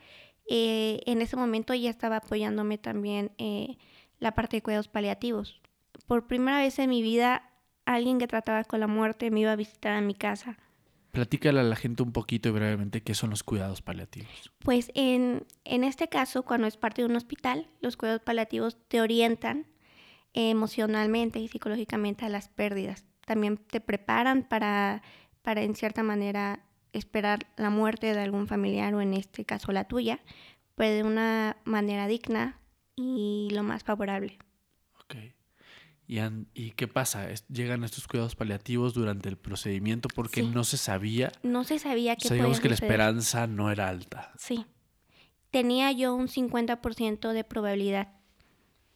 Eh, en ese momento ya estaba apoyándome también eh, la parte de cuidados paliativos. Por primera vez en mi vida alguien que trataba con la muerte me iba a visitar a mi casa. Platícale a la gente un poquito y brevemente qué son los cuidados paliativos. Pues en, en este caso, cuando es parte de un hospital, los cuidados paliativos te orientan emocionalmente y psicológicamente a las pérdidas. También te preparan para, para, en cierta manera, esperar la muerte de algún familiar o en este caso la tuya, pero de una manera digna y lo más favorable. ¿Y, qué pasa? ¿Llegan estos cuidados paliativos durante el procedimiento porque no se sabía? No se sabía que... Que la esperanza no era alta. Sí. Tenía yo un 50% de probabilidad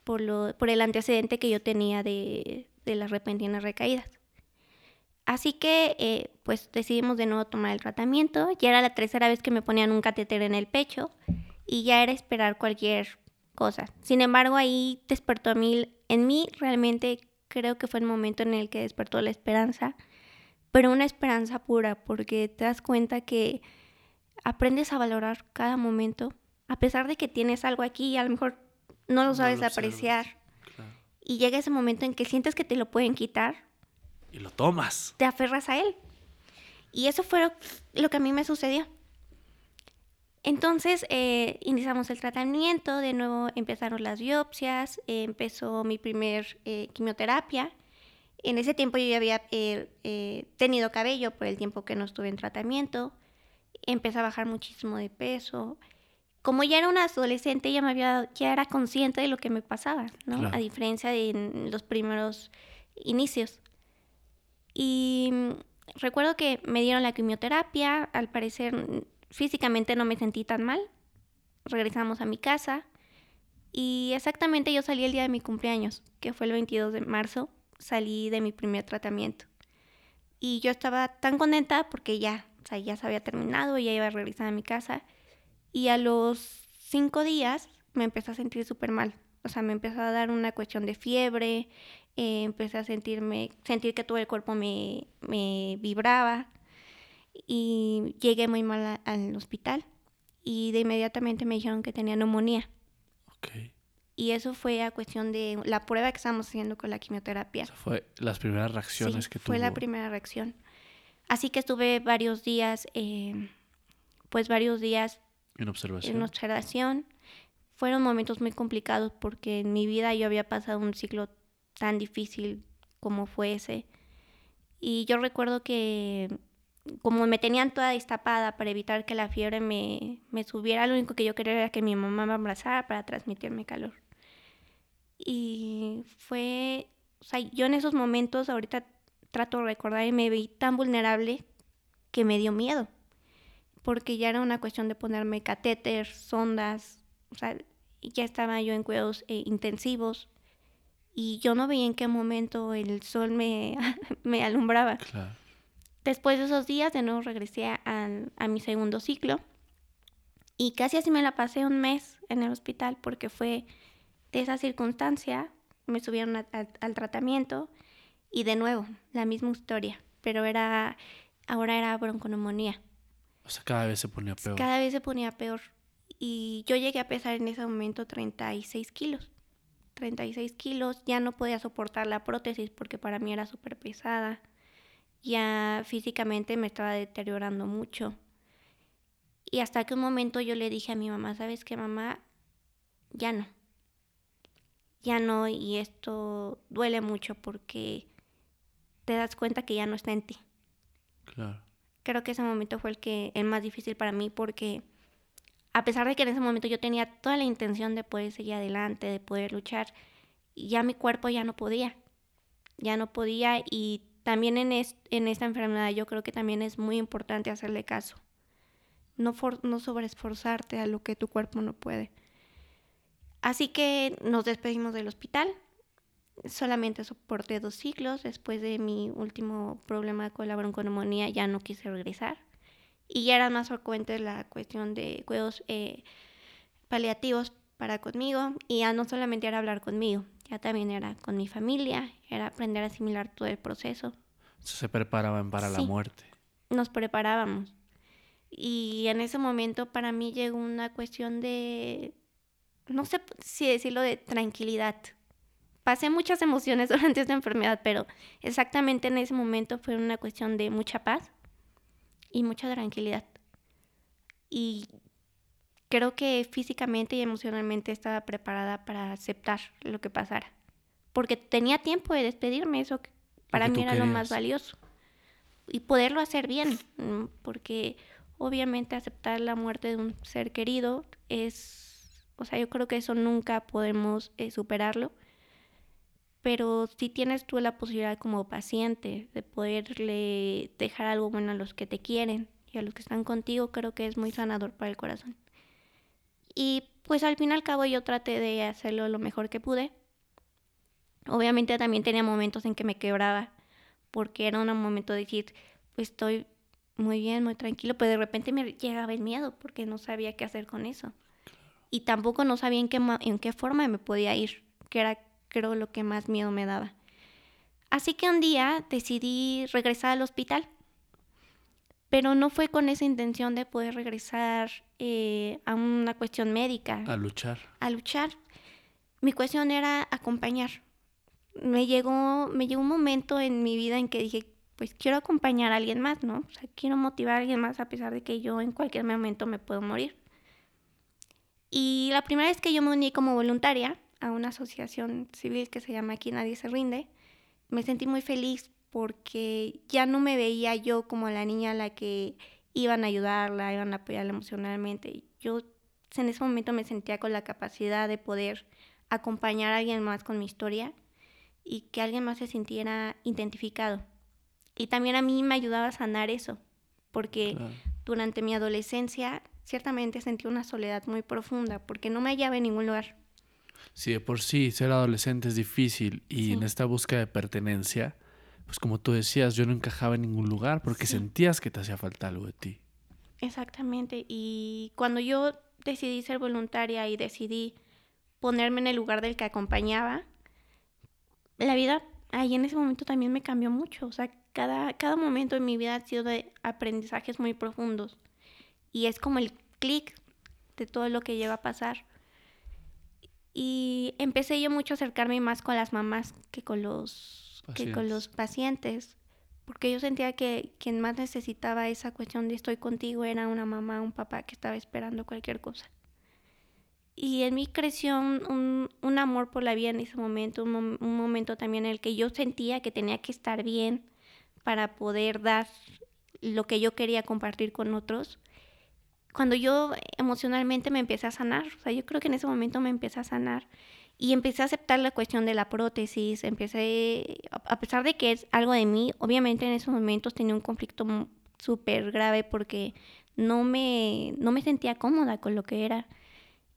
por, lo, por el antecedente que yo tenía de, de las repentinas recaídas. Así que eh, pues decidimos de nuevo tomar el tratamiento. Ya era la tercera vez que me ponían un catéter en el pecho y ya era esperar cualquier cosa. Sin embargo, ahí despertó a mí en mí realmente creo que fue el momento en el que despertó la esperanza, pero una esperanza pura, porque te das cuenta que aprendes a valorar cada momento, a pesar de que tienes algo aquí y a lo mejor no lo sabes apreciar. Y llega ese momento en que sientes que te lo pueden quitar. Y lo tomas. Te aferras a él. Y eso fue lo que a mí me sucedió. Entonces eh, iniciamos el tratamiento, de nuevo empezaron las biopsias, eh, empezó mi primer eh, quimioterapia. En ese tiempo yo ya había tenido cabello por el tiempo que no estuve en tratamiento. Empecé a bajar muchísimo de peso. Como ya era una adolescente, ya, me había, ya era consciente de lo que me pasaba, ¿no? A diferencia de los primeros inicios. Y mm, recuerdo que me dieron la quimioterapia, al parecer físicamente no me sentí tan mal. Regresamos a mi casa y exactamente yo salí el día de mi cumpleaños, que fue el 22 de marzo, salí de mi primer tratamiento. Y yo estaba tan contenta porque ya, o sea, ya se había terminado, ya iba a regresar a mi casa. Y a los cinco días me empecé a sentir súper mal. O sea, me empezó a dar una cuestión de fiebre, eh, empecé a sentirme, sentir que todo el cuerpo me, me vibraba y llegué muy mal al hospital y de inmediatamente me dijeron que tenía neumonía. Okay. Y eso fue a cuestión de la prueba que estábamos haciendo con la quimioterapia. Esa fue las primeras reacciones que tuvo. Fue la primera reacción. Así que estuve varios días, eh, pues varios días en observación. En observación. Fueron momentos muy complicados porque en mi vida yo había pasado un ciclo tan difícil como fue ese. Y yo recuerdo que como me tenían toda destapada para evitar que la fiebre me, me subiera, lo único que yo quería era que mi mamá me abrazara para transmitirme calor. Y fue, o sea, yo en esos momentos ahorita trato de recordar y me vi tan vulnerable que me dio miedo, porque ya era una cuestión de ponerme catéter, sondas, o sea, ya estaba yo en cuidados eh, intensivos y yo no veía en qué momento el sol me, [laughs] me alumbraba. Claro. Después de esos días, de nuevo regresé a, a, mi segundo ciclo y casi así me la pasé un mes en el hospital porque fue de esa circunstancia, me subieron al tratamiento y de nuevo, la misma historia, pero era, ahora era bronconeumonía. O sea, cada vez se ponía peor. Cada vez se ponía peor. Y yo llegué a pesar en ese momento 36 kilos. 36 kilos, ya no podía soportar la prótesis porque para mí era súper pesada ya físicamente me estaba deteriorando mucho. Y hasta que un momento yo le dije a mi mamá, ¿sabes qué, mamá? Ya no. Ya no, y esto duele mucho porque te das cuenta que ya no está en ti. Claro. Creo que ese momento fue el que el más difícil para mí porque a pesar de que en ese momento yo tenía toda la intención de poder seguir adelante, de poder luchar, ya mi cuerpo ya no podía. Ya no podía y también en, esta enfermedad yo creo que también es muy importante hacerle caso. No, no sobreesforzarte a lo que tu cuerpo no puede. Así que nos despedimos del hospital. Solamente soporté dos ciclos. Después de mi último problema con la bronconeumonía ya no quise regresar. Y ya era más frecuente la cuestión de cuidados eh, paliativos para conmigo. Y ya no solamente era hablar conmigo, ya también era con mi familia, era aprender a asimilar todo el proceso. Se preparaban para la muerte. Nos preparábamos. Y en ese momento para mí llegó una cuestión de, no sé si decirlo, de tranquilidad. Pasé muchas emociones [laughs] durante esta enfermedad, pero exactamente en ese momento fue una cuestión de mucha paz y mucha tranquilidad. Y creo que físicamente y emocionalmente estaba preparada para aceptar lo que pasara. Porque tenía tiempo de despedirme, eso para mí era lo más valioso. Y poderlo hacer bien, porque obviamente aceptar la muerte de un ser querido es, o sea, yo creo que eso nunca podemos eh, superarlo. Pero si tienes tú la posibilidad como paciente de poderle dejar algo bueno a los que te quieren y a los que están contigo, creo que es muy sanador para el corazón. Y pues al fin y al cabo yo traté de hacerlo lo mejor que pude. Obviamente también tenía momentos en que me quebraba, porque era un momento de decir, pues estoy muy bien, muy tranquilo, pero de repente me llegaba el miedo porque no sabía qué hacer con eso. Y tampoco no sabía en qué, en qué forma me podía ir, que era creo lo que más miedo me daba. Así que un día decidí regresar al hospital pero no fue con esa intención de poder regresar eh, a una cuestión médica. A luchar. A luchar. Mi cuestión era acompañar. Me llegó, me llegó un momento en mi vida en que dije, pues quiero acompañar a alguien más, ¿no? O sea, quiero motivar a alguien más a pesar de que yo en cualquier momento me puedo morir. Y la primera vez que yo me uní como voluntaria a una asociación civil que se llama Aquí Nadie se rinde, me sentí muy feliz porque ya no me veía yo como la niña a la que iban a ayudarla, iban a apoyarla emocionalmente. Yo en ese momento me sentía con la capacidad de poder acompañar a alguien más con mi historia y que alguien más se sintiera identificado. Y también a mí me ayudaba a sanar eso, porque durante mi adolescencia ciertamente sentí una soledad muy profunda, porque no me hallaba en ningún lugar. Sí, de por sí ser adolescente es difícil y en esta búsqueda de pertenencia, pues como tú decías, yo no encajaba en ningún lugar porque sentías que te hacía falta algo de ti. Exactamente. Y cuando yo decidí ser voluntaria y decidí ponerme en el lugar del que acompañaba, la vida ahí en ese momento también me cambió mucho. O sea, cada, cada momento de mi vida ha sido de aprendizajes muy profundos. Y es como el clic de todo lo que lleva a pasar. Y empecé yo mucho a acercarme más con las mamás que con los, que con los pacientes, porque yo sentía que quien más necesitaba esa cuestión de estoy contigo era una mamá, un papá que estaba esperando cualquier cosa. Y en mí creció un, un, amor por la vida en ese momento, un, un, momento también en el que yo sentía que tenía que estar bien para poder dar lo que yo quería compartir con otros. Cuando yo emocionalmente me empecé a sanar, o sea, yo creo que en ese momento me empecé a sanar y empecé a aceptar la cuestión de la prótesis, empecé, a pesar de que es algo de mí, obviamente en esos momentos tenía un conflicto súper grave porque no me, no me sentía cómoda con lo que era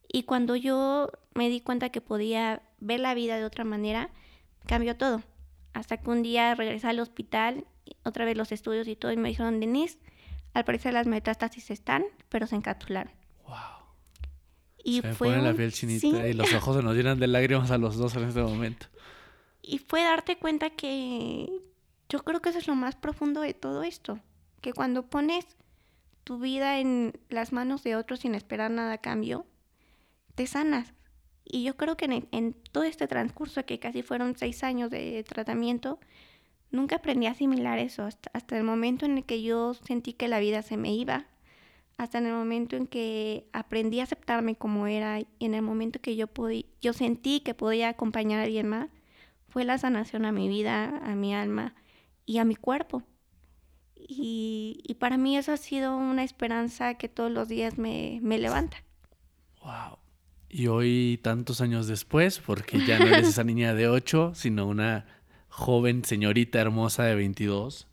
y cuando yo me di cuenta que podía ver la vida de otra manera, cambió todo. Hasta que un día regresé al hospital, otra vez los estudios y todo, y me dijeron, Denise, al parecer las metástasis están, pero se encapsularon. Wow. Y se fue la piel chinita y los ojos se nos llenan de lágrimas a los dos en este momento. [laughs] Y fue darte cuenta que yo creo que eso es lo más profundo de todo esto, que cuando pones tu vida en las manos de otros sin esperar nada a cambio, te sanas. Y yo creo que en, todo este transcurso, que casi fueron seis años de tratamiento, nunca aprendí a asimilar eso, hasta, el momento en el que yo sentí que la vida se me iba, hasta en el momento en que aprendí a aceptarme como era y en el momento que yo, podí, yo sentí que podía acompañar a alguien más, fue la sanación a mi vida, a mi alma y a mi cuerpo. Y, y para mí eso ha sido una esperanza que todos los días me, me levanta. Wow. Y hoy, tantos años después, porque ya no eres esa niña de 8, sino una joven señorita hermosa de 22,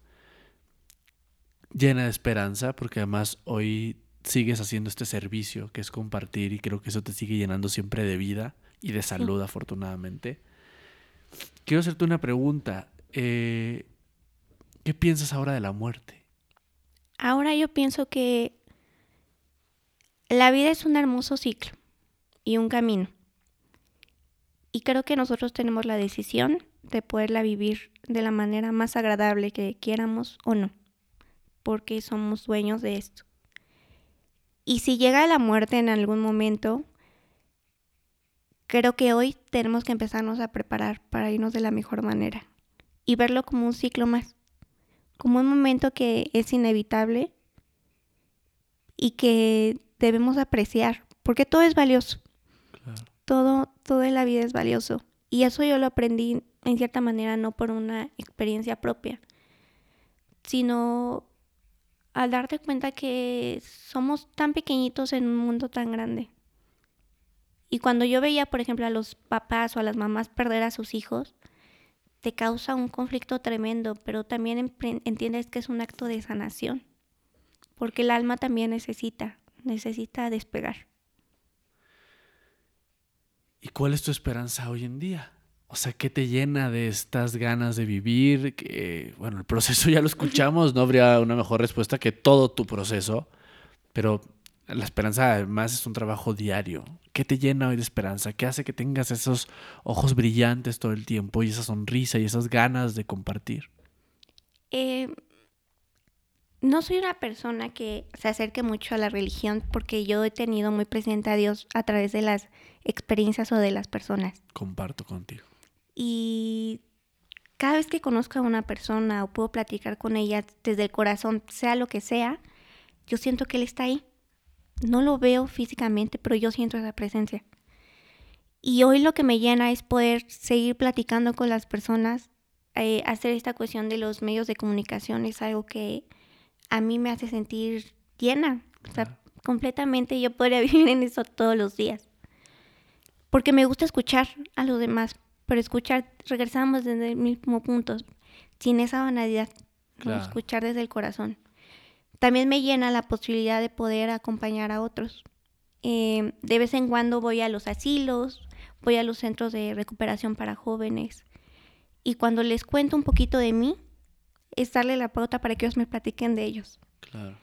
llena de esperanza, porque además hoy sigues haciendo este servicio que es compartir y creo que eso te sigue llenando siempre de vida y de salud, afortunadamente. Quiero hacerte una pregunta. Eh, ¿Qué piensas ahora de la muerte? Ahora yo pienso que la vida es un hermoso ciclo y un camino. Y creo que nosotros tenemos la decisión de poderla vivir de la manera más agradable que quieramos o no, porque somos dueños de esto. Y si llega la muerte en algún momento, creo que hoy tenemos que empezarnos a preparar para irnos de la mejor manera y verlo como un ciclo más, como un momento que es inevitable y que debemos apreciar, porque todo es valioso todo, todo en la vida es valioso. Y eso yo lo aprendí en cierta manera no por una experiencia propia, sino al darte cuenta que somos tan pequeñitos en un mundo tan grande. Y cuando yo veía, por ejemplo, a los papás o a las mamás perder a sus hijos, te causa un conflicto tremendo, pero también entiendes que es un acto de sanación, porque el alma también necesita, necesita despegar. ¿Y cuál es tu esperanza hoy en día? O sea, ¿qué te llena de estas ganas de vivir? Que, bueno, el proceso [laughs] ya lo escuchamos, no habría una mejor respuesta que todo tu proceso, pero la esperanza además es un trabajo diario. ¿Qué te llena hoy de esperanza? ¿Qué hace que tengas esos ojos brillantes todo el tiempo y esa sonrisa y esas ganas de compartir? Eh, no soy una persona que se acerque mucho a la religión porque yo he tenido muy presente a Dios a través de las experiencias o de las personas. Comparto contigo. Y cada vez que conozco a una persona o puedo platicar con ella desde el corazón, sea lo que sea, yo siento que Él está ahí. No lo veo físicamente, pero yo siento esa presencia. Y hoy lo que me llena es poder seguir platicando con las personas, eh, hacer esta cuestión de los medios de comunicación es algo que a mí me hace sentir llena. O sea, completamente yo podría [laughs] vivir en eso todos los días. Porque me gusta escuchar a los demás, pero escuchar, regresamos desde el mismo punto, sin esa vanidad, escuchar desde el corazón. También me llena la posibilidad de poder acompañar a otros. Eh, de vez en cuando voy a los asilos, voy a los centros de recuperación para jóvenes y cuando les cuento un poquito de mí, es darle la pauta para que ellos me platiquen de ellos. Claro.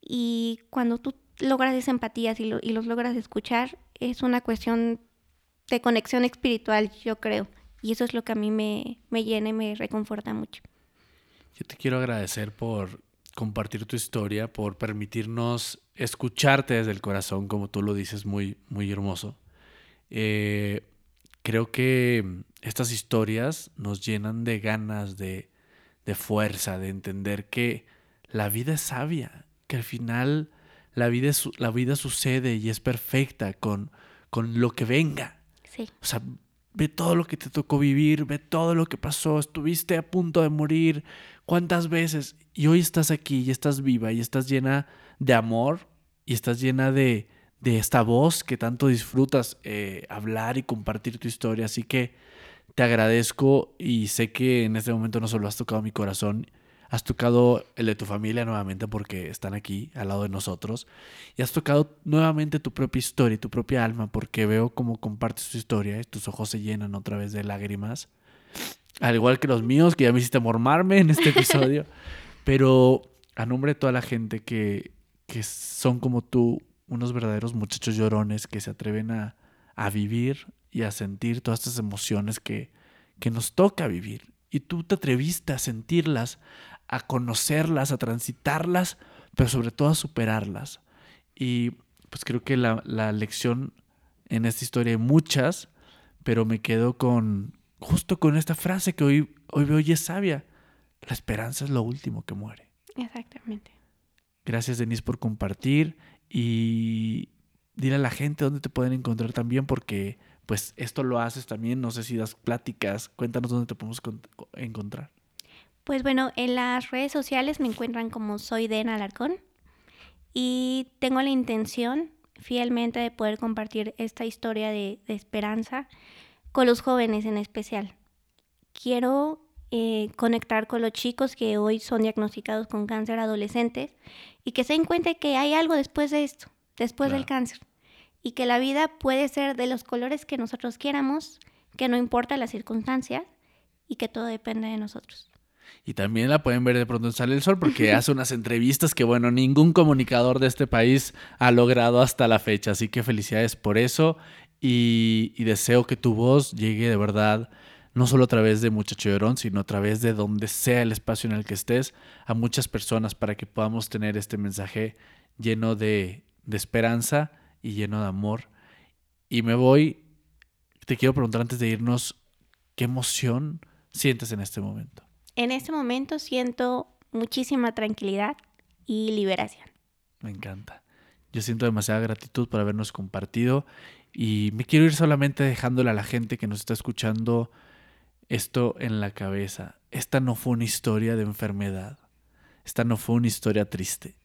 Y cuando tú logras esa empatía y, y los logras escuchar, es una cuestión de conexión espiritual, yo creo. Y eso es lo que a mí me, me llena y me reconforta mucho. Yo te quiero agradecer por compartir tu historia, por permitirnos escucharte desde el corazón, como tú lo dices, muy, muy hermoso. Eh, creo que estas historias nos llenan de ganas, de, de fuerza, de entender que la vida es sabia, que al final la vida, la vida sucede y es perfecta con, con lo que venga. O sea, ve todo lo que te tocó vivir, ve todo lo que pasó, estuviste a punto de morir, cuántas veces, y hoy estás aquí y estás viva y estás llena de amor y estás llena de, de esta voz que tanto disfrutas eh, hablar y compartir tu historia. Así que te agradezco y sé que en este momento no solo has tocado mi corazón, has tocado el de tu familia nuevamente porque están aquí al lado de nosotros y has tocado nuevamente tu propia historia y tu propia alma porque veo cómo compartes tu historia y tus ojos se llenan otra vez de lágrimas, al igual que los míos que ya me hiciste mormarme en este episodio, [laughs] pero a nombre de toda la gente que, que son como tú, unos verdaderos muchachos llorones que se atreven a, a vivir y a sentir todas estas emociones que, que nos toca vivir. Y tú te atreviste a sentirlas, a conocerlas, a transitarlas, pero sobre todo a superarlas. Y pues creo que la, la lección en esta historia hay muchas, pero me quedo con justo con esta frase que hoy, hoy veo y es sabia. La esperanza es lo último que muere. Exactamente. Gracias Denise por compartir y dile a la gente dónde te pueden encontrar también porque pues esto lo haces también, no sé si das pláticas, cuéntanos dónde te podemos encontrar. Pues bueno, en las redes sociales me encuentran como soy Den Alarcón y tengo la intención fielmente de poder compartir esta historia de, de esperanza con los jóvenes en especial. Quiero eh, conectar con los chicos que hoy son diagnosticados con cáncer adolescentes y que se den cuenta que hay algo después de esto, después del cáncer, y que la vida puede ser de los colores que nosotros quieramos, que no importa las circunstancias y que todo depende de nosotros. Y también la pueden ver de pronto en Sale el Sol porque [laughs] hace unas entrevistas que, bueno, ningún comunicador de este país ha logrado hasta la fecha. Así que felicidades por eso y, y deseo que tu voz llegue de verdad no solo a través de Muchacho Llorón, sino a través de donde sea el espacio en el que estés, a muchas personas para que podamos tener este mensaje lleno de, de esperanza y lleno de amor. Y me voy, te quiero preguntar antes de irnos, ¿qué emoción sientes en este momento? En este momento siento muchísima tranquilidad y liberación. Me encanta. Yo siento demasiada gratitud por habernos compartido y me quiero ir solamente dejándole a la gente que nos está escuchando esto en la cabeza. Esta no fue una historia de enfermedad. Esta no fue una historia triste.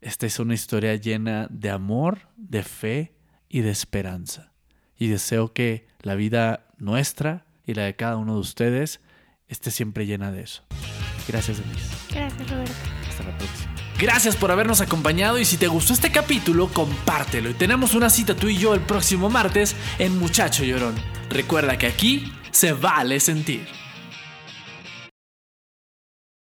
Esta es una historia llena de amor, de fe y de esperanza. Y deseo que la vida nuestra y la de cada uno de ustedes esté siempre llena de eso. Gracias, Denise. Gracias, Roberto. Hasta la próxima. Gracias por habernos acompañado y si te gustó este capítulo, compártelo. Y tenemos una cita tú y yo el próximo martes en Muchacho Llorón. Recuerda que aquí se vale sentir.